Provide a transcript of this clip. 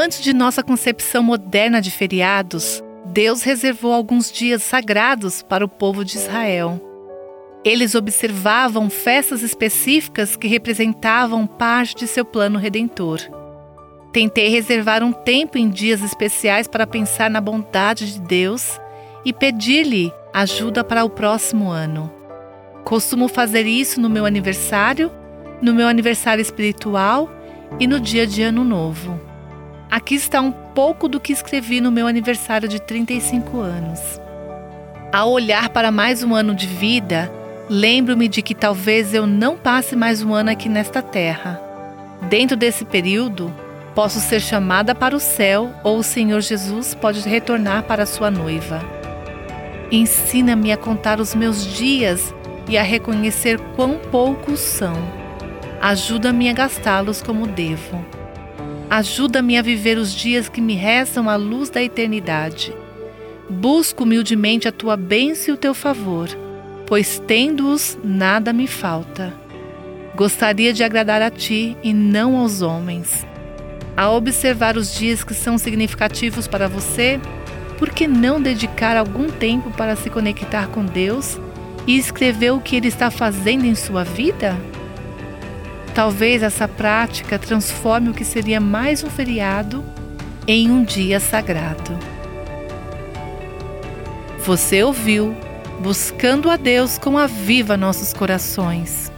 Antes de nossa concepção moderna de feriados, Deus reservou alguns dias sagrados para o povo de Israel. Eles observavam festas específicas que representavam parte de seu plano redentor. Tentei reservar um tempo em dias especiais para pensar na bondade de Deus e pedir-lhe ajuda para o próximo ano. Costumo fazer isso no meu aniversário, no meu aniversário espiritual e no dia de Ano Novo. Aqui está um pouco do que escrevi no meu aniversário de 35 anos. Ao olhar para mais um ano de vida, lembro-me de que talvez eu não passe mais um ano aqui nesta terra. Dentro desse período, posso ser chamada para o céu ou o Senhor Jesus pode retornar para sua noiva. Ensina-me a contar os meus dias e a reconhecer quão poucos são. Ajuda-me a gastá-los como devo. Ajuda-me a viver os dias que me restam à luz da eternidade. Busco humildemente a tua bênção e o teu favor, pois tendo-os, nada me falta. Gostaria de agradar a ti e não aos homens. A observar os dias que são significativos para você, por que não dedicar algum tempo para se conectar com Deus e escrever o que Ele está fazendo em sua vida? Talvez essa prática transforme o que seria mais um feriado em um dia sagrado. Você ouviu Buscando a Deus com a Viva Nossos Corações.